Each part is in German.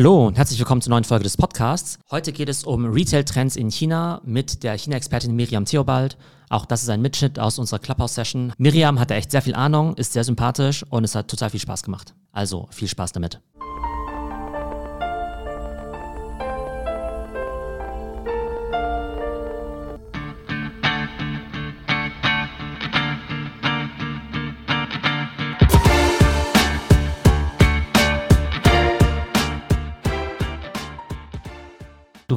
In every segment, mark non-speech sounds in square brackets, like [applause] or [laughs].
Hallo und herzlich willkommen zur neuen Folge des Podcasts. Heute geht es um Retail-Trends in China mit der China-Expertin Miriam Theobald. Auch das ist ein Mitschnitt aus unserer Clubhouse-Session. Miriam hatte echt sehr viel Ahnung, ist sehr sympathisch und es hat total viel Spaß gemacht. Also viel Spaß damit.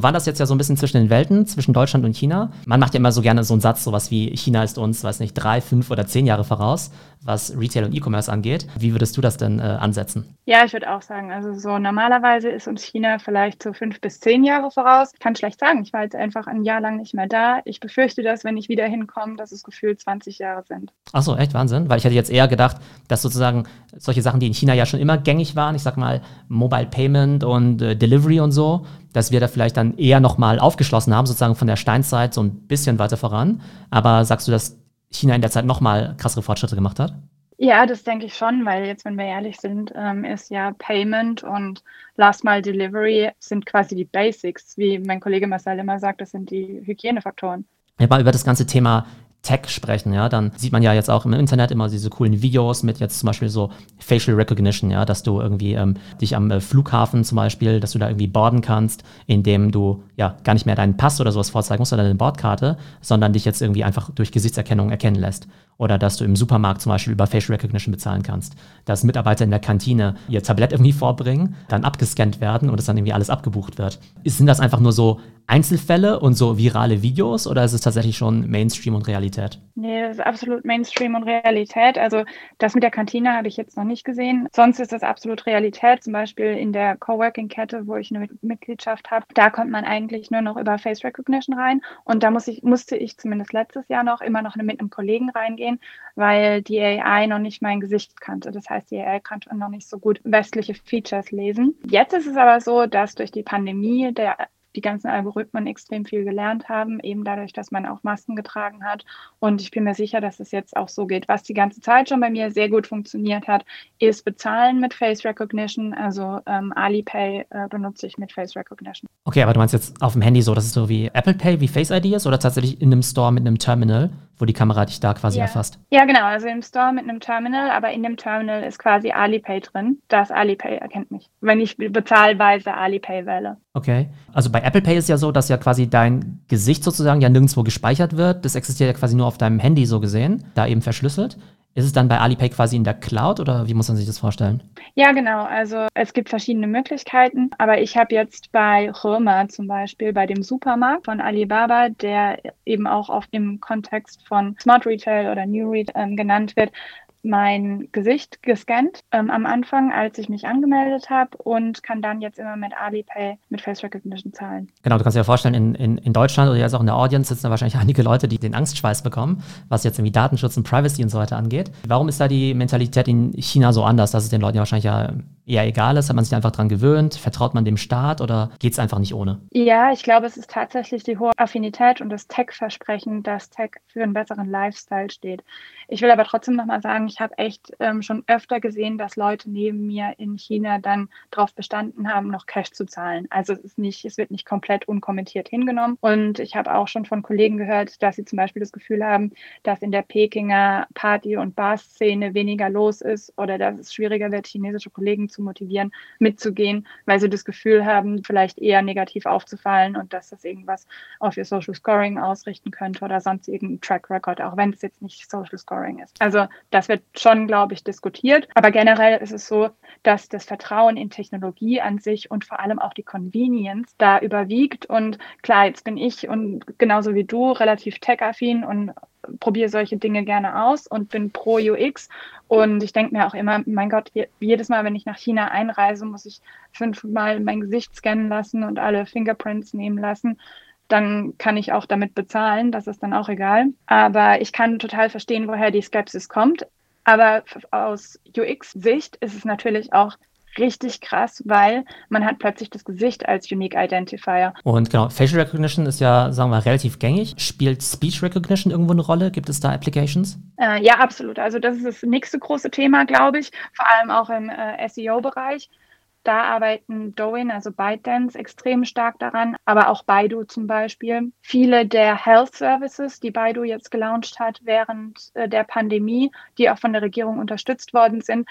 Du wanderst jetzt ja so ein bisschen zwischen den Welten, zwischen Deutschland und China. Man macht ja immer so gerne so einen Satz, sowas wie China ist uns, weiß nicht, drei, fünf oder zehn Jahre voraus, was Retail und E-Commerce angeht. Wie würdest du das denn äh, ansetzen? Ja, ich würde auch sagen, also so normalerweise ist uns China vielleicht so fünf bis zehn Jahre voraus. Ich kann schlecht sagen, ich war jetzt einfach ein Jahr lang nicht mehr da. Ich befürchte, dass wenn ich wieder hinkomme, dass es gefühlt 20 Jahre sind. Achso, echt Wahnsinn, weil ich hätte jetzt eher gedacht, dass sozusagen solche Sachen, die in China ja schon immer gängig waren, ich sag mal Mobile Payment und äh, Delivery und so, dass wir da vielleicht dann eher nochmal aufgeschlossen haben, sozusagen von der Steinzeit so ein bisschen weiter voran. Aber sagst du, dass China in der Zeit nochmal krassere Fortschritte gemacht hat? Ja, das denke ich schon, weil jetzt, wenn wir ehrlich sind, ähm, ist ja Payment und Last Mile Delivery sind quasi die Basics. Wie mein Kollege Marcel immer sagt, das sind die Hygienefaktoren. Ja, mal über das ganze Thema Tech sprechen, ja, dann sieht man ja jetzt auch im Internet immer diese coolen Videos mit jetzt zum Beispiel so Facial Recognition, ja, dass du irgendwie ähm, dich am äh, Flughafen zum Beispiel, dass du da irgendwie borden kannst, indem du ja gar nicht mehr deinen Pass oder sowas vorzeigen musst oder deine Bordkarte, sondern dich jetzt irgendwie einfach durch Gesichtserkennung erkennen lässt. Oder dass du im Supermarkt zum Beispiel über Facial Recognition bezahlen kannst. Dass Mitarbeiter in der Kantine ihr Tablett irgendwie vorbringen, dann abgescannt werden und es dann irgendwie alles abgebucht wird. Sind das einfach nur so Einzelfälle und so virale Videos oder ist es tatsächlich schon Mainstream und Realität? Nee, das ist absolut Mainstream und Realität. Also das mit der Kantine habe ich jetzt noch nicht gesehen. Sonst ist das absolut Realität. Zum Beispiel in der Coworking-Kette, wo ich eine Mitgliedschaft habe, da kommt man eigentlich nur noch über Face Recognition rein. Und da muss ich, musste ich zumindest letztes Jahr noch immer noch mit einem Kollegen reingehen, weil die AI noch nicht mein Gesicht kannte. Das heißt, die AI konnte noch nicht so gut westliche Features lesen. Jetzt ist es aber so, dass durch die Pandemie der die ganzen Algorithmen extrem viel gelernt haben, eben dadurch, dass man auch Masken getragen hat. Und ich bin mir sicher, dass es jetzt auch so geht. Was die ganze Zeit schon bei mir sehr gut funktioniert hat, ist Bezahlen mit Face Recognition. Also ähm, Alipay äh, benutze ich mit Face Recognition. Okay, aber du meinst jetzt auf dem Handy so, dass es so wie Apple Pay, wie Face ID ist oder tatsächlich in einem Store mit einem Terminal, wo die Kamera dich da quasi ja. erfasst? Ja, genau. Also im Store mit einem Terminal, aber in dem Terminal ist quasi Alipay drin. Das Alipay erkennt mich, wenn ich bezahlweise Alipay wähle. Okay. Also bei Apple Pay ist ja so, dass ja quasi dein Gesicht sozusagen ja nirgendwo gespeichert wird. Das existiert ja quasi nur auf deinem Handy so gesehen, da eben verschlüsselt. Ist es dann bei Alipay quasi in der Cloud oder wie muss man sich das vorstellen? Ja, genau. Also es gibt verschiedene Möglichkeiten, aber ich habe jetzt bei Römer zum Beispiel, bei dem Supermarkt von Alibaba, der eben auch auf dem Kontext von Smart Retail oder New Retail ähm, genannt wird, mein Gesicht gescannt ähm, am Anfang, als ich mich angemeldet habe und kann dann jetzt immer mit Alipay mit Face Recognition zahlen. Genau, du kannst dir vorstellen, in, in, in Deutschland oder jetzt auch in der Audience sitzen da wahrscheinlich [laughs] einige Leute, die den Angstschweiß bekommen, was jetzt irgendwie Datenschutz und Privacy und so weiter angeht. Warum ist da die Mentalität in China so anders, dass es den Leuten ja wahrscheinlich ja eher egal ist? Hat man sich einfach dran gewöhnt? Vertraut man dem Staat oder geht es einfach nicht ohne? Ja, ich glaube, es ist tatsächlich die hohe Affinität und das Tech-Versprechen, dass Tech für einen besseren Lifestyle steht. Ich will aber trotzdem nochmal sagen, ich habe echt ähm, schon öfter gesehen, dass Leute neben mir in China dann darauf bestanden haben, noch Cash zu zahlen. Also es ist nicht, es wird nicht komplett unkommentiert hingenommen. Und ich habe auch schon von Kollegen gehört, dass sie zum Beispiel das Gefühl haben, dass in der Pekinger Party- und Bar-Szene weniger los ist oder dass es schwieriger wird, chinesische Kollegen zu motivieren, mitzugehen, weil sie das Gefühl haben, vielleicht eher negativ aufzufallen und dass das irgendwas auf ihr Social Scoring ausrichten könnte oder sonst irgendein Track Record, auch wenn es jetzt nicht Social Scoring ist. Also das wird schon, glaube ich, diskutiert. Aber generell ist es so, dass das Vertrauen in Technologie an sich und vor allem auch die Convenience da überwiegt. Und klar, jetzt bin ich und genauso wie du relativ tech-affin und probiere solche Dinge gerne aus und bin pro UX. Und ich denke mir auch immer, mein Gott, jedes Mal, wenn ich nach China einreise, muss ich fünfmal mein Gesicht scannen lassen und alle Fingerprints nehmen lassen. Dann kann ich auch damit bezahlen, das ist dann auch egal. Aber ich kann total verstehen, woher die Skepsis kommt. Aber aus UX-Sicht ist es natürlich auch richtig krass, weil man hat plötzlich das Gesicht als Unique Identifier. Und genau, Facial Recognition ist ja, sagen wir, relativ gängig. Spielt Speech Recognition irgendwo eine Rolle? Gibt es da Applications? Äh, ja, absolut. Also das ist das nächste große Thema, glaube ich, vor allem auch im äh, SEO-Bereich. Da arbeiten Douyin, also ByteDance, extrem stark daran, aber auch Baidu zum Beispiel. Viele der Health Services, die Baidu jetzt gelauncht hat während äh, der Pandemie, die auch von der Regierung unterstützt worden sind,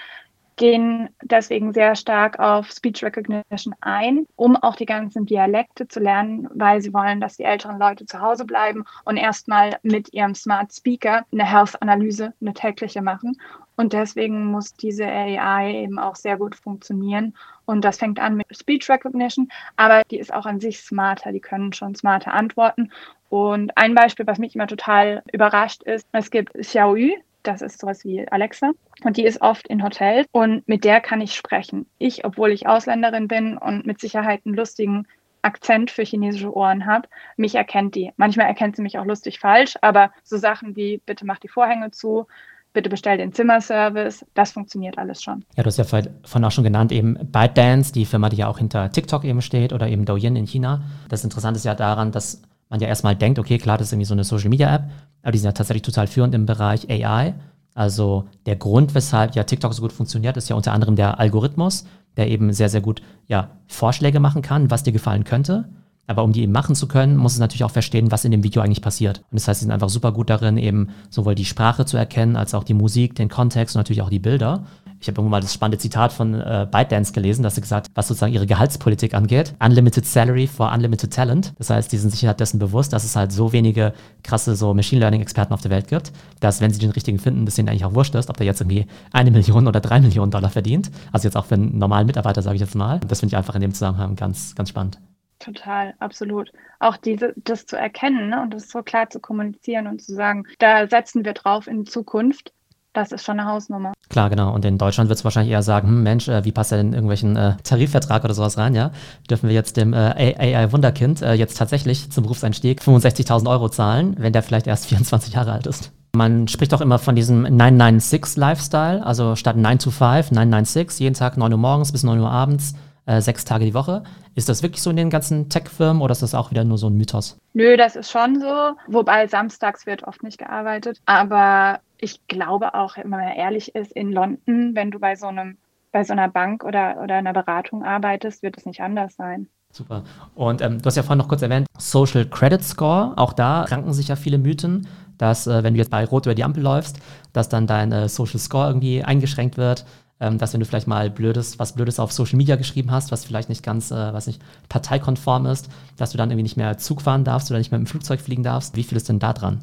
gehen deswegen sehr stark auf Speech Recognition ein, um auch die ganzen Dialekte zu lernen, weil sie wollen, dass die älteren Leute zu Hause bleiben und erstmal mit ihrem Smart Speaker eine Health-Analyse, eine tägliche machen. Und deswegen muss diese AI eben auch sehr gut funktionieren. Und das fängt an mit Speech Recognition, aber die ist auch an sich smarter. Die können schon smarter antworten. Und ein Beispiel, was mich immer total überrascht ist, es gibt Xiaoyu, das ist sowas wie Alexa. Und die ist oft in Hotels und mit der kann ich sprechen. Ich, obwohl ich Ausländerin bin und mit Sicherheit einen lustigen Akzent für chinesische Ohren habe, mich erkennt die. Manchmal erkennt sie mich auch lustig falsch, aber so Sachen wie bitte mach die Vorhänge zu, bitte bestell den Zimmerservice, das funktioniert alles schon. Ja, du hast ja vorhin auch schon genannt, eben ByteDance, die Firma, die ja auch hinter TikTok eben steht oder eben Douyin in China. Das Interessante ist ja daran, dass man ja erstmal denkt, okay, klar, das ist irgendwie so eine Social Media App, aber die sind ja tatsächlich total führend im Bereich AI. Also der Grund, weshalb ja TikTok so gut funktioniert, ist ja unter anderem der Algorithmus, der eben sehr, sehr gut ja, Vorschläge machen kann, was dir gefallen könnte. Aber um die eben machen zu können, muss es natürlich auch verstehen, was in dem Video eigentlich passiert. Und das heißt, sie sind einfach super gut darin, eben sowohl die Sprache zu erkennen, als auch die Musik, den Kontext und natürlich auch die Bilder. Ich habe irgendwann mal das spannende Zitat von äh, ByteDance gelesen, dass sie gesagt, was sozusagen ihre Gehaltspolitik angeht, Unlimited Salary for Unlimited Talent. Das heißt, die sind sich halt dessen bewusst, dass es halt so wenige krasse so Machine Learning Experten auf der Welt gibt, dass wenn sie den richtigen finden, das denen eigentlich auch wurscht ist, ob der jetzt irgendwie eine Million oder drei Millionen Dollar verdient. Also jetzt auch für einen normalen Mitarbeiter, sage ich jetzt mal. Das finde ich einfach in dem Zusammenhang ganz, ganz spannend. Total, absolut. Auch diese, das zu erkennen ne, und das so klar zu kommunizieren und zu sagen, da setzen wir drauf in Zukunft das ist schon eine Hausnummer. Klar, genau. Und in Deutschland wird es wahrscheinlich eher sagen, hm, Mensch, äh, wie passt er denn in irgendwelchen äh, Tarifvertrag oder sowas rein, ja? Dürfen wir jetzt dem äh, AI-Wunderkind äh, jetzt tatsächlich zum Berufseinstieg 65.000 Euro zahlen, wenn der vielleicht erst [laughs] 24 Jahre alt ist? Man spricht auch immer von diesem 996-Lifestyle, also statt 9 to 5, 996, jeden Tag 9 Uhr morgens bis 9 Uhr abends äh, sechs Tage die Woche. Ist das wirklich so in den ganzen Tech-Firmen oder ist das auch wieder nur so ein Mythos? Nö, das ist schon so. Wobei samstags wird oft nicht gearbeitet. Aber ich glaube auch, wenn man ehrlich ist, in London, wenn du bei so einem bei so einer Bank oder, oder einer Beratung arbeitest, wird es nicht anders sein. Super. Und ähm, du hast ja vorhin noch kurz erwähnt, Social Credit Score. Auch da ranken sich ja viele Mythen, dass äh, wenn du jetzt bei Rot über die Ampel läufst, dass dann dein äh, Social Score irgendwie eingeschränkt wird ähm, dass wenn du vielleicht mal blödes, was Blödes auf Social Media geschrieben hast, was vielleicht nicht ganz, äh, was nicht parteikonform ist, dass du dann irgendwie nicht mehr Zug fahren darfst oder nicht mehr im Flugzeug fliegen darfst. Wie viel ist denn da dran?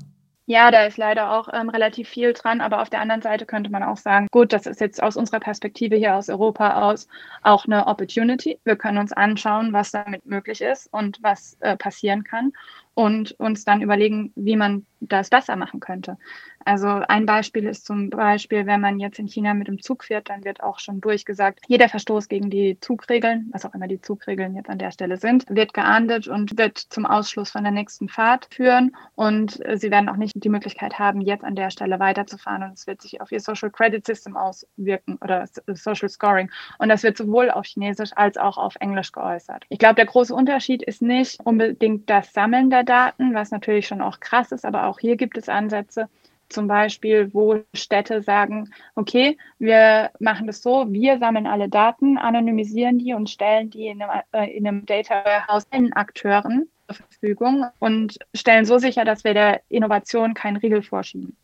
Ja, da ist leider auch ähm, relativ viel dran, aber auf der anderen Seite könnte man auch sagen, gut, das ist jetzt aus unserer Perspektive hier aus Europa aus auch eine Opportunity. Wir können uns anschauen, was damit möglich ist und was äh, passieren kann und uns dann überlegen, wie man das besser machen könnte. Also ein Beispiel ist zum Beispiel, wenn man jetzt in China mit dem Zug fährt, dann wird auch schon durchgesagt, jeder Verstoß gegen die Zugregeln, was auch immer die Zugregeln jetzt an der Stelle sind, wird geahndet und wird zum Ausschluss von der nächsten Fahrt führen. Und sie werden auch nicht die Möglichkeit haben, jetzt an der Stelle weiterzufahren. Und es wird sich auf ihr Social Credit System auswirken oder Social Scoring. Und das wird sowohl auf Chinesisch als auch auf Englisch geäußert. Ich glaube, der große Unterschied ist nicht unbedingt das Sammeln der Daten, was natürlich schon auch krass ist, aber auch hier gibt es Ansätze, zum Beispiel, wo Städte sagen, okay, wir machen das so, wir sammeln alle Daten, anonymisieren die und stellen die in einem, äh, in einem Data Warehouse allen Akteuren zur Verfügung und stellen so sicher, dass wir der Innovation keinen Riegel vorschieben.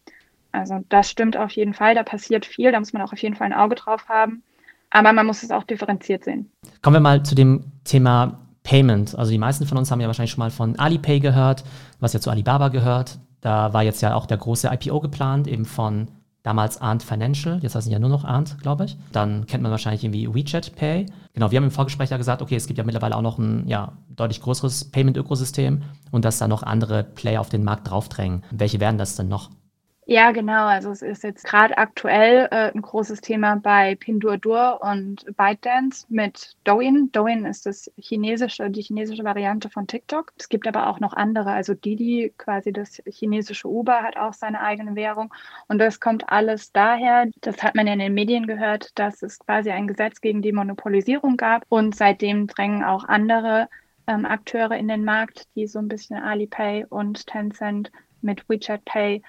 Also das stimmt auf jeden Fall, da passiert viel, da muss man auch auf jeden Fall ein Auge drauf haben, aber man muss es auch differenziert sehen. Kommen wir mal zu dem Thema Payment. Also die meisten von uns haben ja wahrscheinlich schon mal von Alipay gehört, was ja zu Alibaba gehört. Da war jetzt ja auch der große IPO geplant, eben von damals Arndt Financial, jetzt heißen ja nur noch Arndt, glaube ich. Dann kennt man wahrscheinlich irgendwie WeChat Pay. Genau, wir haben im Vorgespräch ja gesagt, okay, es gibt ja mittlerweile auch noch ein ja, deutlich größeres Payment-Ökosystem und dass da noch andere Player auf den Markt draufdrängen. Welche werden das denn noch? Ja, genau. Also es ist jetzt gerade aktuell äh, ein großes Thema bei Pinduoduo und ByteDance mit Douyin. Douyin ist das chinesische, die chinesische Variante von TikTok. Es gibt aber auch noch andere. Also Didi, quasi das chinesische Uber, hat auch seine eigene Währung. Und das kommt alles daher, das hat man ja in den Medien gehört, dass es quasi ein Gesetz gegen die Monopolisierung gab. Und seitdem drängen auch andere ähm, Akteure in den Markt, die so ein bisschen Alipay und Tencent mit WeChat Pay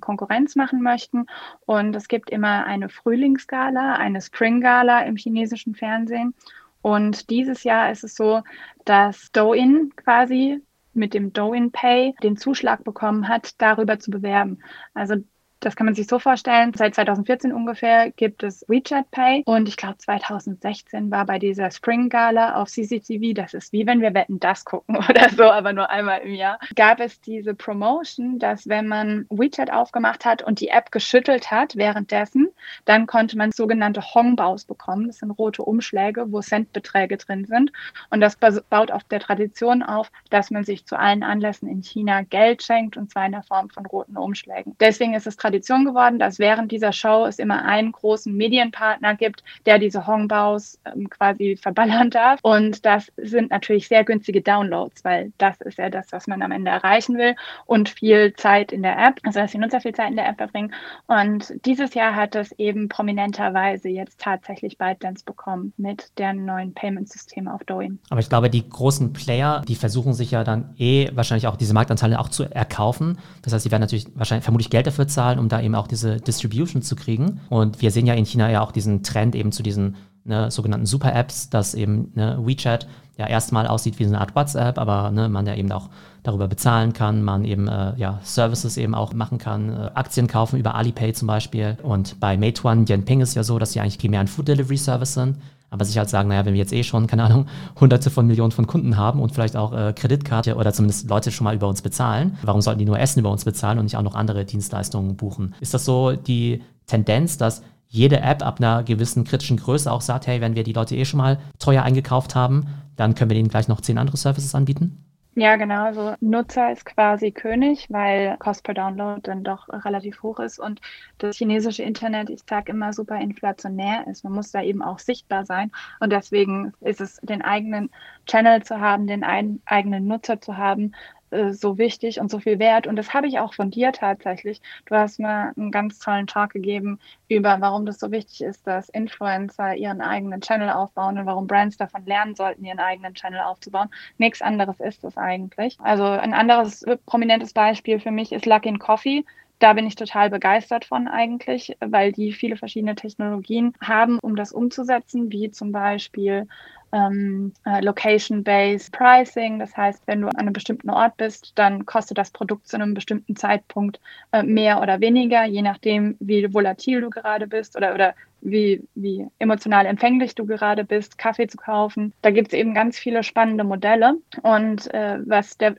Konkurrenz machen möchten. Und es gibt immer eine Frühlingsgala, eine Springgala im chinesischen Fernsehen. Und dieses Jahr ist es so, dass Douyin quasi mit dem Douyin Pay den Zuschlag bekommen hat, darüber zu bewerben. Also das kann man sich so vorstellen. Seit 2014 ungefähr gibt es WeChat Pay und ich glaube 2016 war bei dieser Spring Gala auf CCTV, das ist wie wenn wir Wetten das gucken [laughs] oder so, aber nur einmal im Jahr, gab es diese Promotion, dass wenn man WeChat aufgemacht hat und die App geschüttelt hat währenddessen, dann konnte man sogenannte Hongbaos bekommen. Das sind rote Umschläge, wo Centbeträge drin sind und das baut auf der Tradition auf, dass man sich zu allen Anlässen in China Geld schenkt und zwar in der Form von roten Umschlägen. Deswegen ist es traditionell Tradition geworden, dass während dieser Show es immer einen großen Medienpartner gibt, der diese Hongbaos ähm, quasi verballern darf. Und das sind natürlich sehr günstige Downloads, weil das ist ja das, was man am Ende erreichen will und viel Zeit in der App, also dass die Nutzer viel Zeit in der App verbringen. Und dieses Jahr hat es eben prominenterweise jetzt tatsächlich ByteDance bekommen mit deren neuen Payment-System auf Douyin. Aber ich glaube, die großen Player, die versuchen sich ja dann eh wahrscheinlich auch diese Marktanteile auch zu erkaufen. Das heißt, sie werden natürlich wahrscheinlich vermutlich Geld dafür zahlen um da eben auch diese Distribution zu kriegen. Und wir sehen ja in China ja auch diesen Trend eben zu diesen ne, sogenannten Super-Apps, dass eben ne, WeChat ja erstmal aussieht wie eine Art WhatsApp, aber ne, man ja eben auch darüber bezahlen kann, man eben äh, ja, Services eben auch machen kann, äh, Aktien kaufen über Alipay zum Beispiel. Und bei Meituan, Yanping ist ja so, dass sie eigentlich primär ein Food Delivery Service sind aber sich halt sagen, naja, wenn wir jetzt eh schon, keine Ahnung, hunderte von Millionen von Kunden haben und vielleicht auch äh, Kreditkarte oder zumindest Leute schon mal über uns bezahlen, warum sollten die nur Essen über uns bezahlen und nicht auch noch andere Dienstleistungen buchen? Ist das so die Tendenz, dass jede App ab einer gewissen kritischen Größe auch sagt, hey, wenn wir die Leute eh schon mal teuer eingekauft haben, dann können wir denen gleich noch zehn andere Services anbieten? Ja, genau. Also Nutzer ist quasi König, weil Cost per Download dann doch relativ hoch ist und das chinesische Internet, ich sage immer, super inflationär ist. Man muss da eben auch sichtbar sein und deswegen ist es, den eigenen Channel zu haben, den eigenen Nutzer zu haben, äh, so wichtig und so viel wert. Und das habe ich auch von dir tatsächlich. Du hast mir einen ganz tollen Talk gegeben über, warum das so wichtig ist, dass Influencer ihren eigenen Channel aufbauen und warum Brands davon lernen sollten, ihren eigenen Channel aufzubauen. Nichts anderes ist es eigentlich. Also ein anderes äh, prominentes Beispiel für mich ist Luckin Coffee. Da bin ich total begeistert von eigentlich, weil die viele verschiedene Technologien haben, um das umzusetzen, wie zum Beispiel ähm, äh, Location-Based Pricing. Das heißt, wenn du an einem bestimmten Ort bist, dann kostet das Produkt zu einem bestimmten Zeitpunkt äh, mehr oder weniger, je nachdem, wie volatil du gerade bist oder, oder wie, wie emotional empfänglich du gerade bist, Kaffee zu kaufen. Da gibt es eben ganz viele spannende Modelle. Und äh, was der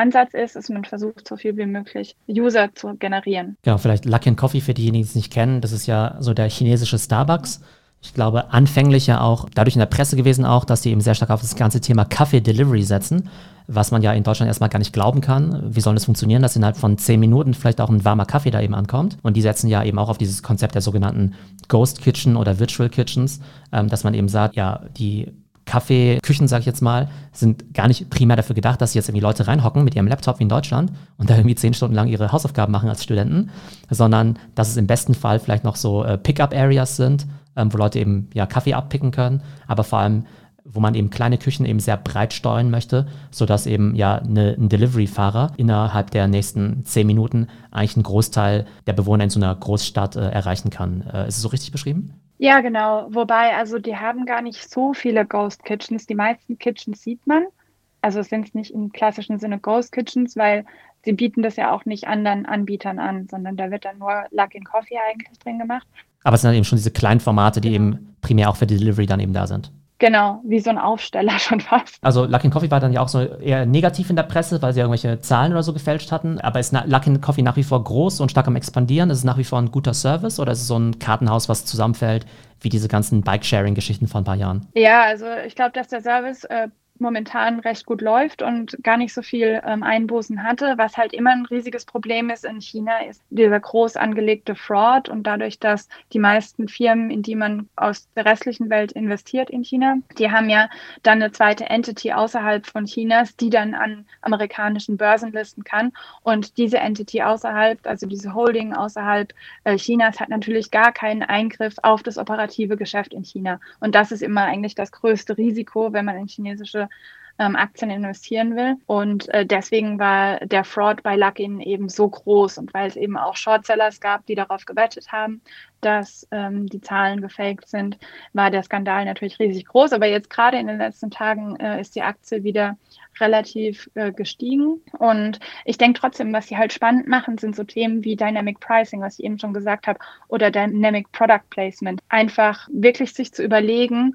Ansatz ist, ist, man versucht, so viel wie möglich User zu generieren. Genau, vielleicht Luckin Coffee für diejenigen, die es nicht kennen. Das ist ja so der chinesische Starbucks ich glaube, anfänglich ja auch dadurch in der Presse gewesen auch, dass die eben sehr stark auf das ganze Thema Kaffee-Delivery setzen, was man ja in Deutschland erstmal gar nicht glauben kann. Wie soll das funktionieren, dass innerhalb von zehn Minuten vielleicht auch ein warmer Kaffee da eben ankommt? Und die setzen ja eben auch auf dieses Konzept der sogenannten Ghost Kitchen oder Virtual Kitchens, ähm, dass man eben sagt, ja, die Kaffeeküchen, sage ich jetzt mal, sind gar nicht primär dafür gedacht, dass jetzt irgendwie Leute reinhocken mit ihrem Laptop wie in Deutschland und da irgendwie zehn Stunden lang ihre Hausaufgaben machen als Studenten, sondern dass es im besten Fall vielleicht noch so äh, Pickup-Areas sind, ähm, wo Leute eben ja Kaffee abpicken können, aber vor allem wo man eben kleine Küchen eben sehr breit steuern möchte, sodass eben ja eine, ein Delivery-Fahrer innerhalb der nächsten zehn Minuten eigentlich einen Großteil der Bewohner in so einer Großstadt äh, erreichen kann. Äh, ist es so richtig beschrieben? Ja, genau. Wobei, also die haben gar nicht so viele Ghost Kitchens. Die meisten Kitchens sieht man. Also es sind nicht im klassischen Sinne Ghost Kitchens, weil sie bieten das ja auch nicht anderen Anbietern an, sondern da wird dann nur Luckin Coffee eigentlich drin gemacht. Aber es sind dann eben schon diese kleinen Formate, die genau. eben primär auch für die Delivery dann eben da sind. Genau, wie so ein Aufsteller [laughs] schon fast. Also Luckin Coffee war dann ja auch so eher negativ in der Presse, weil sie irgendwelche Zahlen oder so gefälscht hatten. Aber ist Luckin Coffee nach wie vor groß und stark am expandieren? Ist es nach wie vor ein guter Service oder ist es so ein Kartenhaus, was zusammenfällt, wie diese ganzen Bike-Sharing-Geschichten vor ein paar Jahren? Ja, also ich glaube, dass der Service äh, momentan recht gut läuft und gar nicht so viel ähm, Einbußen hatte. Was halt immer ein riesiges Problem ist in China, ist dieser groß angelegte Fraud und dadurch, dass die meisten Firmen, in die man aus der restlichen Welt investiert in China, die haben ja dann eine zweite Entity außerhalb von Chinas, die dann an amerikanischen Börsen listen kann. Und diese Entity außerhalb, also diese Holding außerhalb äh, Chinas, hat natürlich gar keinen Eingriff auf das operative Geschäft in China. Und das ist immer eigentlich das größte Risiko, wenn man in chinesische ähm, Aktien investieren will. Und äh, deswegen war der Fraud bei Luckin eben so groß und weil es eben auch Shortsellers gab, die darauf gewettet haben, dass ähm, die Zahlen gefaked sind, war der Skandal natürlich riesig groß. Aber jetzt gerade in den letzten Tagen äh, ist die Aktie wieder relativ äh, gestiegen. Und ich denke trotzdem, was sie halt spannend machen, sind so Themen wie Dynamic Pricing, was ich eben schon gesagt habe, oder Dynamic Product Placement. Einfach wirklich sich zu überlegen,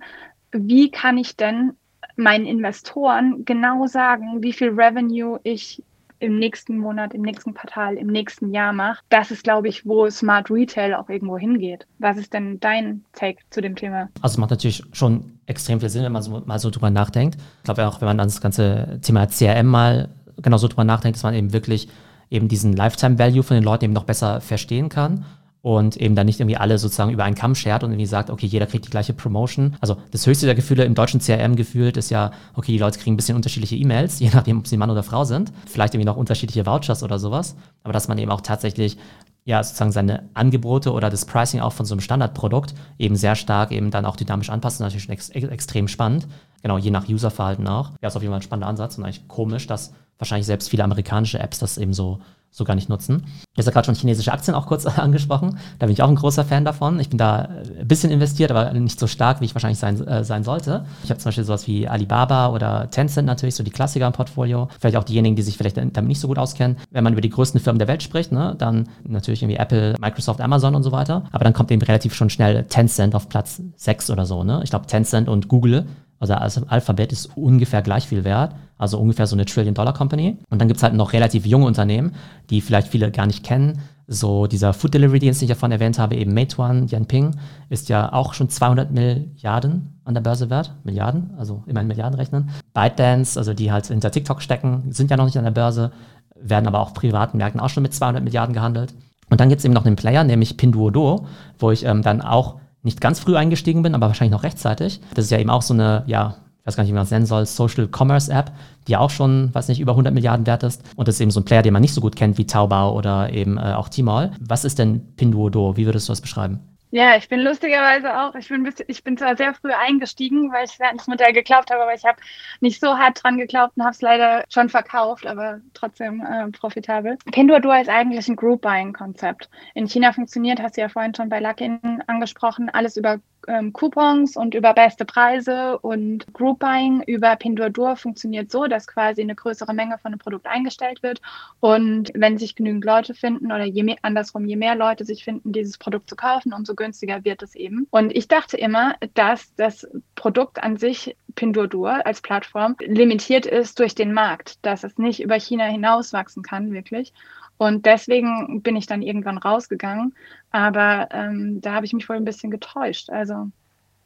wie kann ich denn meinen Investoren genau sagen, wie viel Revenue ich im nächsten Monat, im nächsten Quartal, im nächsten Jahr mache. Das ist, glaube ich, wo Smart Retail auch irgendwo hingeht. Was ist denn dein Take zu dem Thema? Also es macht natürlich schon extrem viel Sinn, wenn man so, mal so drüber nachdenkt. Ich glaube auch, wenn man an das ganze Thema CRM mal genau so drüber nachdenkt, dass man eben wirklich eben diesen Lifetime Value von den Leuten eben noch besser verstehen kann und eben dann nicht irgendwie alle sozusagen über einen Kamm schert und irgendwie sagt, okay, jeder kriegt die gleiche Promotion. Also das höchste der Gefühle im deutschen CRM gefühlt ist ja, okay, die Leute kriegen ein bisschen unterschiedliche E-Mails, [laughs] je nachdem, ob sie Mann oder Frau sind. Vielleicht irgendwie noch unterschiedliche Vouchers oder sowas. Aber dass man eben auch tatsächlich ja, sozusagen seine Angebote oder das Pricing auch von so einem Standardprodukt eben sehr stark eben dann auch dynamisch anpasst, ist natürlich ex extrem spannend. Genau, je nach Userverhalten auch. Ja, ist auf jeden Fall ein spannender Ansatz und eigentlich komisch, dass wahrscheinlich selbst viele amerikanische Apps das eben so so gar nicht nutzen. Hast ja gerade schon chinesische Aktien auch kurz [laughs] angesprochen. Da bin ich auch ein großer Fan davon. Ich bin da ein bisschen investiert, aber nicht so stark, wie ich wahrscheinlich sein, äh, sein sollte. Ich habe zum Beispiel sowas wie Alibaba oder Tencent natürlich, so die Klassiker im Portfolio. Vielleicht auch diejenigen, die sich vielleicht damit nicht so gut auskennen. Wenn man über die größten Firmen der Welt spricht, ne, dann natürlich irgendwie Apple, Microsoft, Amazon und so weiter. Aber dann kommt eben relativ schon schnell Tencent auf Platz 6 oder so. Ne? Ich glaube, Tencent und Google also Alphabet ist ungefähr gleich viel wert, also ungefähr so eine Trillion-Dollar-Company. Und dann gibt es halt noch relativ junge Unternehmen, die vielleicht viele gar nicht kennen. So dieser Food Delivery Dienst, den ich davon erwähnt habe, eben Meituan, Yanping, ist ja auch schon 200 Milliarden an der Börse wert. Milliarden, also immer in Milliarden rechnen. ByteDance, also die halt hinter TikTok stecken, sind ja noch nicht an der Börse, werden aber auch privaten Märkten auch schon mit 200 Milliarden gehandelt. Und dann gibt es eben noch einen Player, nämlich Pinduoduo, wo ich ähm, dann auch nicht ganz früh eingestiegen bin, aber wahrscheinlich noch rechtzeitig. Das ist ja eben auch so eine, ja, ich weiß gar nicht, wie man es nennen soll, Social Commerce App, die auch schon, weiß nicht, über 100 Milliarden wert ist. Und das ist eben so ein Player, den man nicht so gut kennt wie Taobao oder eben äh, auch Tmall. Was ist denn Pinduoduo? Wie würdest du das beschreiben? Ja, ich bin lustigerweise auch, ich bin, bisschen, ich bin zwar sehr früh eingestiegen, weil ich das Modell geglaubt habe, aber ich habe nicht so hart dran geglaubt und habe es leider schon verkauft, aber trotzdem äh, profitabel. Pinduoduo ist eigentlich ein Group-Buying-Konzept. In China funktioniert, hast du ja vorhin schon bei Luckin angesprochen, alles über ähm, Coupons und über beste Preise und Group Buying über Pinduoduo funktioniert so, dass quasi eine größere Menge von einem Produkt eingestellt wird und wenn sich genügend Leute finden oder je mehr, andersrum, je mehr Leute sich finden, dieses Produkt zu kaufen, umso günstiger wird es eben. Und ich dachte immer, dass das Produkt an sich Pinduoduo als Plattform limitiert ist durch den Markt, dass es nicht über China hinaus wachsen kann, wirklich. Und deswegen bin ich dann irgendwann rausgegangen. Aber ähm, da habe ich mich wohl ein bisschen getäuscht. Also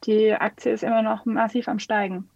die Aktie ist immer noch massiv am Steigen.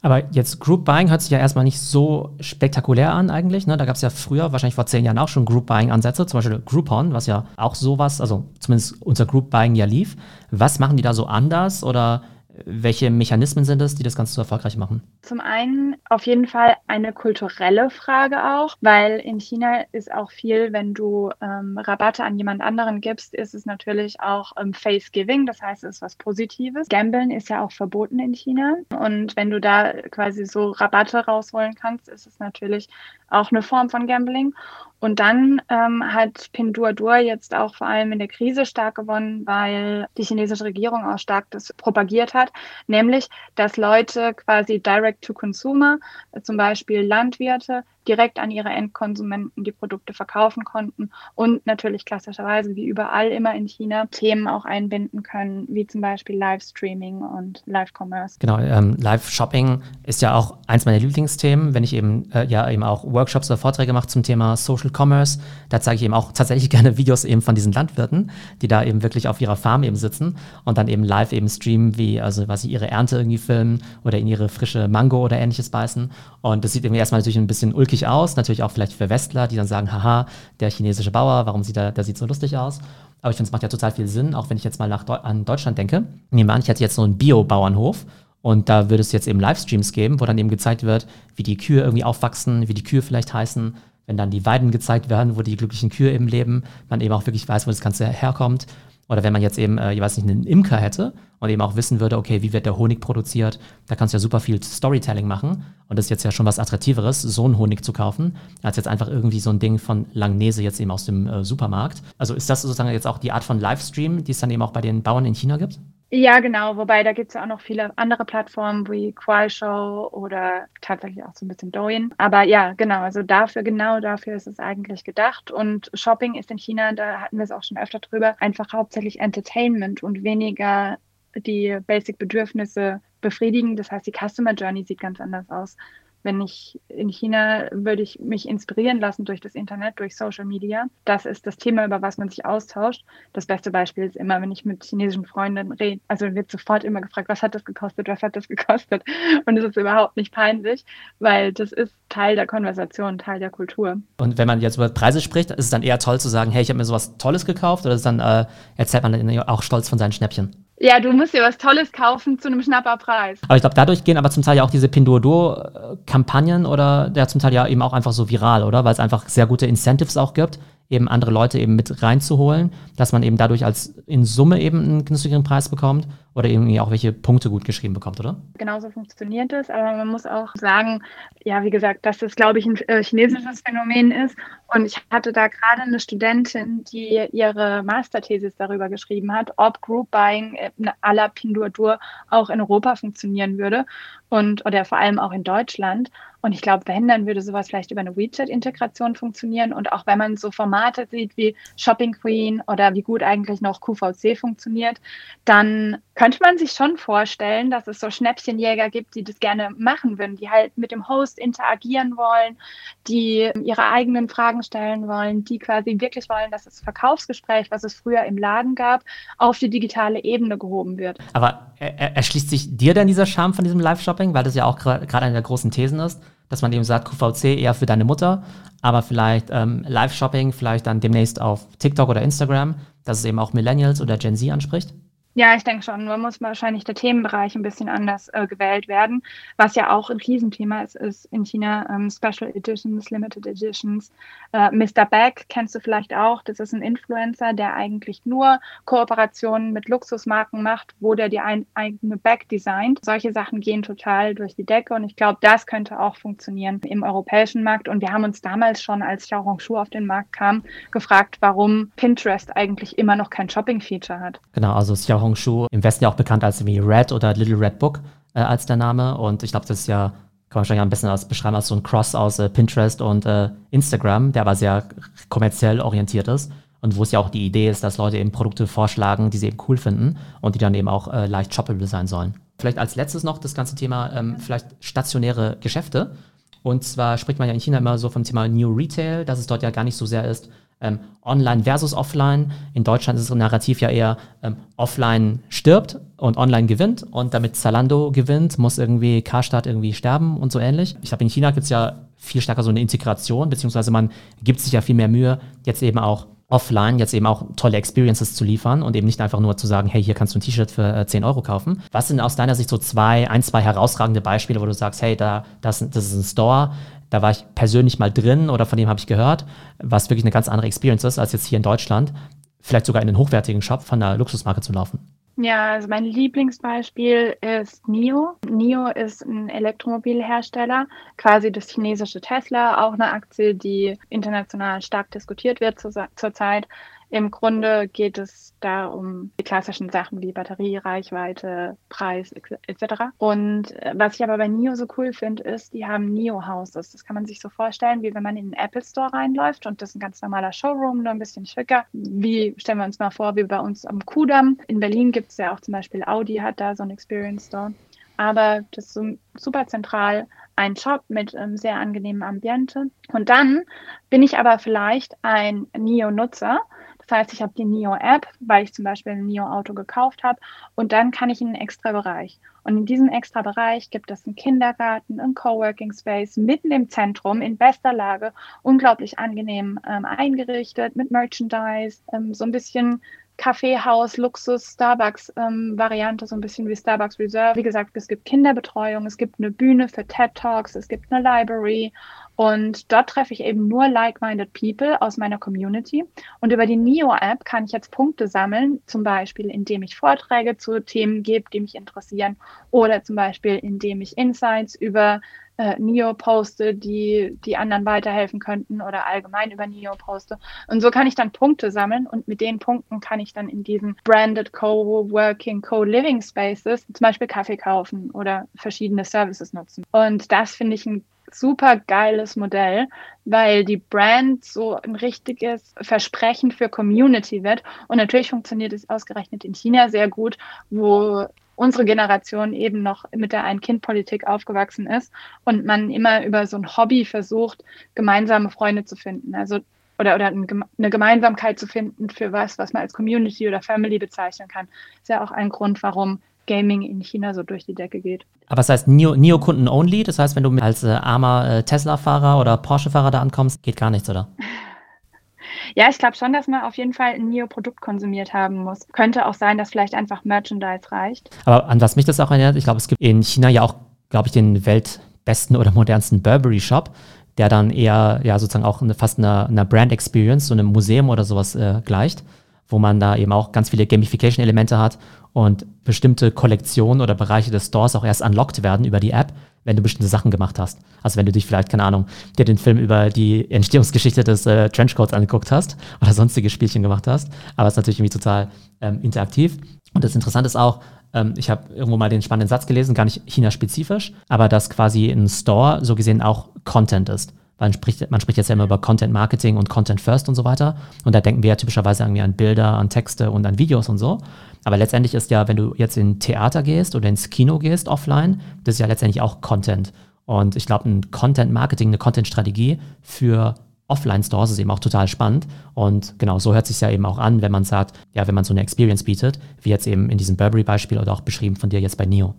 Aber jetzt Group Buying hört sich ja erstmal nicht so spektakulär an eigentlich. Ne? Da gab es ja früher, wahrscheinlich vor zehn Jahren auch schon Group Buying Ansätze, zum Beispiel Groupon, was ja auch sowas, also zumindest unser Group Buying ja lief. Was machen die da so anders oder welche Mechanismen sind es, die das Ganze so erfolgreich machen? Zum einen auf jeden Fall eine kulturelle Frage auch, weil in China ist auch viel, wenn du ähm, Rabatte an jemand anderen gibst, ist es natürlich auch ähm, Face Giving, das heißt, es ist was Positives. Gambeln ist ja auch verboten in China und wenn du da quasi so Rabatte rausholen kannst, ist es natürlich auch eine Form von Gambling. Und dann ähm, hat Pinduoduo jetzt auch vor allem in der Krise stark gewonnen, weil die chinesische Regierung auch stark das propagiert hat, nämlich, dass Leute quasi direct to consumer, zum Beispiel Landwirte, direkt an ihre Endkonsumenten die Produkte verkaufen konnten und natürlich klassischerweise wie überall immer in China Themen auch einbinden können, wie zum Beispiel Livestreaming und Live-Commerce. Genau, ähm, Live-Shopping ist ja auch eins meiner Lieblingsthemen, wenn ich eben äh, ja eben auch Workshops oder Vorträge mache zum Thema Social Commerce. Da zeige ich eben auch tatsächlich [laughs] gerne Videos eben von diesen Landwirten, die da eben wirklich auf ihrer Farm eben sitzen und dann eben live eben streamen, wie also was sie ihre Ernte irgendwie filmen oder in ihre frische Mango oder ähnliches beißen. Und das sieht irgendwie erstmal natürlich ein bisschen ulkig ulkig aus, natürlich auch vielleicht für Westler, die dann sagen, haha, der chinesische Bauer, warum sieht er, der sieht so lustig aus? Aber ich finde, es macht ja total viel Sinn, auch wenn ich jetzt mal nach an Deutschland denke. Nehmen wir an, ich hätte jetzt so einen Bio-Bauernhof und da würde es jetzt eben Livestreams geben, wo dann eben gezeigt wird, wie die Kühe irgendwie aufwachsen, wie die Kühe vielleicht heißen, wenn dann die Weiden gezeigt werden, wo die glücklichen Kühe eben leben, man eben auch wirklich weiß, wo das Ganze herkommt Oder wenn man jetzt eben, äh, ich weiß nicht, einen Imker hätte und eben auch wissen würde, okay, wie wird der Honig produziert, da kannst du ja super viel Storytelling machen. Und das ist jetzt ja schon was Attraktiveres, so einen Honig zu kaufen, als jetzt einfach irgendwie so ein Ding von Langnese jetzt eben aus dem äh, Supermarkt. Also ist das sozusagen jetzt auch die Art von Livestream, die es dann eben auch bei den Bauern in China gibt? Ja, genau. Wobei da gibt es ja auch noch viele andere Plattformen wie Qualshow oder tatsächlich auch so ein bisschen Douyin. Aber ja, genau. Also dafür, genau dafür ist es eigentlich gedacht. Und Shopping ist in China, da hatten wir es auch schon öfter drüber, einfach hauptsächlich Entertainment und weniger die Basic-Bedürfnisse befriedigen. Das heißt, die Customer Journey sieht ganz anders aus wenn ich in China würde ich mich inspirieren lassen durch das Internet, durch Social Media. Das ist das Thema, über was man sich austauscht. Das beste Beispiel ist immer, wenn ich mit chinesischen Freunden rede, also wird sofort immer gefragt, was hat das gekostet, was hat das gekostet? Und es ist überhaupt nicht peinlich, weil das ist Teil der Konversation, Teil der Kultur. Und wenn man jetzt über Preise spricht, ist es dann eher toll zu sagen, hey, ich habe mir sowas Tolles gekauft oder ist dann äh, erzählt man dann auch stolz von seinen Schnäppchen? Ja, du musst dir was Tolles kaufen zu einem Schnapperpreis. Aber ich glaube, dadurch gehen aber zum Teil ja auch diese Pinduoduo-Kampagnen oder ja zum Teil ja eben auch einfach so viral, oder? Weil es einfach sehr gute Incentives auch gibt eben andere Leute eben mit reinzuholen, dass man eben dadurch als in Summe eben einen günstigeren Preis bekommt oder irgendwie auch welche Punkte gut geschrieben bekommt, oder? Genauso funktioniert es, aber man muss auch sagen, ja, wie gesagt, dass das, glaube ich, ein äh, chinesisches Phänomen ist. Und ich hatte da gerade eine Studentin, die ihre Masterthesis darüber geschrieben hat, ob Group Buying à la Pinduoduo auch in Europa funktionieren würde und oder vor allem auch in Deutschland. Und ich glaube, wenn, dann würde sowas vielleicht über eine WeChat-Integration funktionieren. Und auch wenn man so Formate sieht wie Shopping Queen oder wie gut eigentlich noch QVC funktioniert, dann könnte man sich schon vorstellen, dass es so Schnäppchenjäger gibt, die das gerne machen würden, die halt mit dem Host interagieren wollen, die ihre eigenen Fragen stellen wollen, die quasi wirklich wollen, dass das Verkaufsgespräch, was es früher im Laden gab, auf die digitale Ebene gehoben wird. Aber erschließt sich dir denn dieser Charme von diesem Live-Shopping, weil das ja auch gerade eine der großen Thesen ist? Dass man eben sagt, QVC eher für deine Mutter, aber vielleicht ähm, Live-Shopping, vielleicht dann demnächst auf TikTok oder Instagram, dass es eben auch Millennials oder Gen Z anspricht? Ja, ich denke schon. Man muss wahrscheinlich der Themenbereich ein bisschen anders äh, gewählt werden. Was ja auch ein Riesenthema ist, ist in China ähm, Special Editions, Limited Editions. Äh, Mr. Beck kennst du vielleicht auch. Das ist ein Influencer, der eigentlich nur Kooperationen mit Luxusmarken macht, wo der die ein, eigene Bag designt. Solche Sachen gehen total durch die Decke und ich glaube, das könnte auch funktionieren im europäischen Markt. Und wir haben uns damals schon, als Xiaohongshu auf den Markt kam, gefragt, warum Pinterest eigentlich immer noch kein Shopping-Feature hat. Genau, also Xiaohongshu Hongshu, im Westen ja auch bekannt als wie Red oder Little Red Book äh, als der Name. Und ich glaube, das ist ja, kann man wahrscheinlich ein bisschen als beschreiben als so ein Cross aus äh, Pinterest und äh, Instagram, der aber sehr kommerziell orientiert ist. Und wo es ja auch die Idee ist, dass Leute eben Produkte vorschlagen, die sie eben cool finden und die dann eben auch äh, leicht shoppable sein sollen. Vielleicht als letztes noch das ganze Thema, ähm, vielleicht stationäre Geschäfte. Und zwar spricht man ja in China immer so vom Thema New Retail, dass es dort ja gar nicht so sehr ist, ähm, online versus offline. In Deutschland ist das Narrativ ja eher ähm, offline stirbt und online gewinnt und damit Zalando gewinnt, muss irgendwie Karstadt irgendwie sterben und so ähnlich. Ich glaube, in China gibt es ja viel stärker so eine Integration, beziehungsweise man gibt sich ja viel mehr Mühe, jetzt eben auch offline jetzt eben auch tolle Experiences zu liefern und eben nicht einfach nur zu sagen, hey, hier kannst du ein T-Shirt für äh, 10 Euro kaufen. Was sind aus deiner Sicht so zwei, ein, zwei herausragende Beispiele, wo du sagst, hey, da, das, das ist ein Store, da war ich persönlich mal drin oder von dem habe ich gehört, was wirklich eine ganz andere Experience ist, als jetzt hier in Deutschland, vielleicht sogar in einen hochwertigen Shop von einer Luxusmarke zu laufen. Ja, also mein Lieblingsbeispiel ist NIO. NIO ist ein Elektromobilhersteller, quasi das chinesische Tesla, auch eine Aktie, die international stark diskutiert wird zurzeit. Im Grunde geht es da um die klassischen Sachen wie Batterie, Reichweite, Preis etc. Und äh, was ich aber bei NIO so cool finde, ist, die haben NIO Houses. Das kann man sich so vorstellen, wie wenn man in den Apple Store reinläuft und das ist ein ganz normaler Showroom, nur ein bisschen schicker. Wie stellen wir uns mal vor, wie bei uns am Kudamm. In Berlin gibt es ja auch zum Beispiel Audi hat da so einen Experience Store. Aber das ist so super zentral ein Shop mit einem sehr angenehmen Ambiente. Und dann bin ich aber vielleicht ein NIO-Nutzer das heißt, ich habe die NIO-App, weil ich zum Beispiel ein NIO-Auto gekauft habe und dann kann ich in einen extra Bereich. Und in diesem extra Bereich gibt es einen Kindergarten, einen Coworking Space mitten im Zentrum in bester Lage, unglaublich angenehm ähm, eingerichtet mit Merchandise, ähm, so ein bisschen Kaffeehaus, Luxus, Starbucks-Variante, ähm, so ein bisschen wie Starbucks Reserve. Wie gesagt, es gibt Kinderbetreuung, es gibt eine Bühne für TED Talks, es gibt eine Library und dort treffe ich eben nur like-minded People aus meiner Community. Und über die NIO-App kann ich jetzt Punkte sammeln, zum Beispiel indem ich Vorträge zu Themen gebe, die mich interessieren, oder zum Beispiel indem ich Insights über äh, NIO poste, die die anderen weiterhelfen könnten oder allgemein über NIO poste. Und so kann ich dann Punkte sammeln und mit den Punkten kann ich dann in diesen branded Co-working, Co-living Spaces zum Beispiel Kaffee kaufen oder verschiedene Services nutzen. Und das finde ich ein super geiles Modell, weil die Brand so ein richtiges Versprechen für Community wird. Und natürlich funktioniert es ausgerechnet in China sehr gut, wo unsere Generation eben noch mit der Ein-Kind-Politik aufgewachsen ist und man immer über so ein Hobby versucht, gemeinsame Freunde zu finden. Also oder, oder eine Gemeinsamkeit zu finden für was, was man als Community oder Family bezeichnen kann. Ist ja auch ein Grund, warum Gaming in China so durch die Decke geht. Aber das heißt Neo-Kunden Neo only? Das heißt, wenn du als äh, armer äh, Tesla-Fahrer oder Porsche-Fahrer da ankommst, geht gar nichts, oder? [laughs] Ja, ich glaube schon, dass man auf jeden Fall ein Neo-Produkt konsumiert haben muss. Könnte auch sein, dass vielleicht einfach Merchandise reicht. Aber an was mich das auch erinnert, ich glaube, es gibt in China ja auch, glaube ich, den weltbesten oder modernsten Burberry-Shop, der dann eher ja sozusagen auch eine, fast einer eine Brand-Experience, so einem Museum oder sowas äh, gleicht, wo man da eben auch ganz viele Gamification-Elemente hat und bestimmte Kollektionen oder Bereiche des Stores auch erst unlocked werden über die App, wenn du bestimmte Sachen gemacht hast. Also wenn du dich vielleicht, keine Ahnung, dir den Film über die Entstehungsgeschichte des äh, Trenchcoats angeguckt hast [laughs] oder sonstige Spielchen gemacht hast. Aber es ist natürlich irgendwie total ähm, interaktiv. Und das Interessante ist auch, ähm, ich habe irgendwo mal den spannenden Satz gelesen, gar nicht China-spezifisch, aber dass quasi ein Store so gesehen auch Content ist. Man spricht, man spricht jetzt ja immer über Content Marketing und Content First und so weiter. Und da denken wir ja typischerweise irgendwie an Bilder, an Texte und an Videos und so. Aber letztendlich ist ja, wenn du jetzt in Theater gehst oder ins Kino gehst offline, das ist ja letztendlich auch Content. Und ich glaube, ein Content Marketing, eine Content Strategie für Offline-Stores ist eben auch total spannend. Und genau so hört sich ja eben auch an, wenn man sagt, ja, wenn man so eine Experience bietet, wie jetzt eben in diesem Burberry-Beispiel oder auch beschrieben von dir jetzt bei Neo.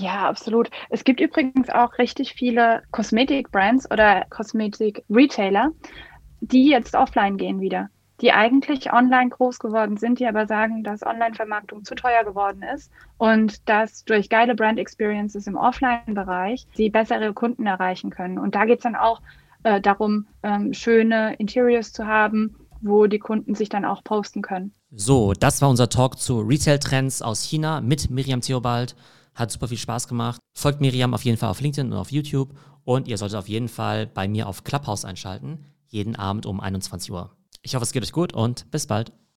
Ja, absolut. Es gibt übrigens auch richtig viele Kosmetik-Brands oder Kosmetik-Retailer, die jetzt offline gehen wieder, die eigentlich online groß geworden sind, die aber sagen, dass Online-Vermarktung zu teuer geworden ist und dass durch geile Brand-Experiences im Offline-Bereich sie bessere Kunden erreichen können. Und da geht es dann auch äh, darum, ähm, schöne Interiors zu haben, wo die Kunden sich dann auch posten können. So, das war unser Talk zu Retail-Trends aus China mit Miriam Theobald. Hat super viel Spaß gemacht. Folgt Miriam auf jeden Fall auf LinkedIn und auf YouTube. Und ihr solltet auf jeden Fall bei mir auf Clubhouse einschalten. Jeden Abend um 21 Uhr. Ich hoffe, es geht euch gut und bis bald.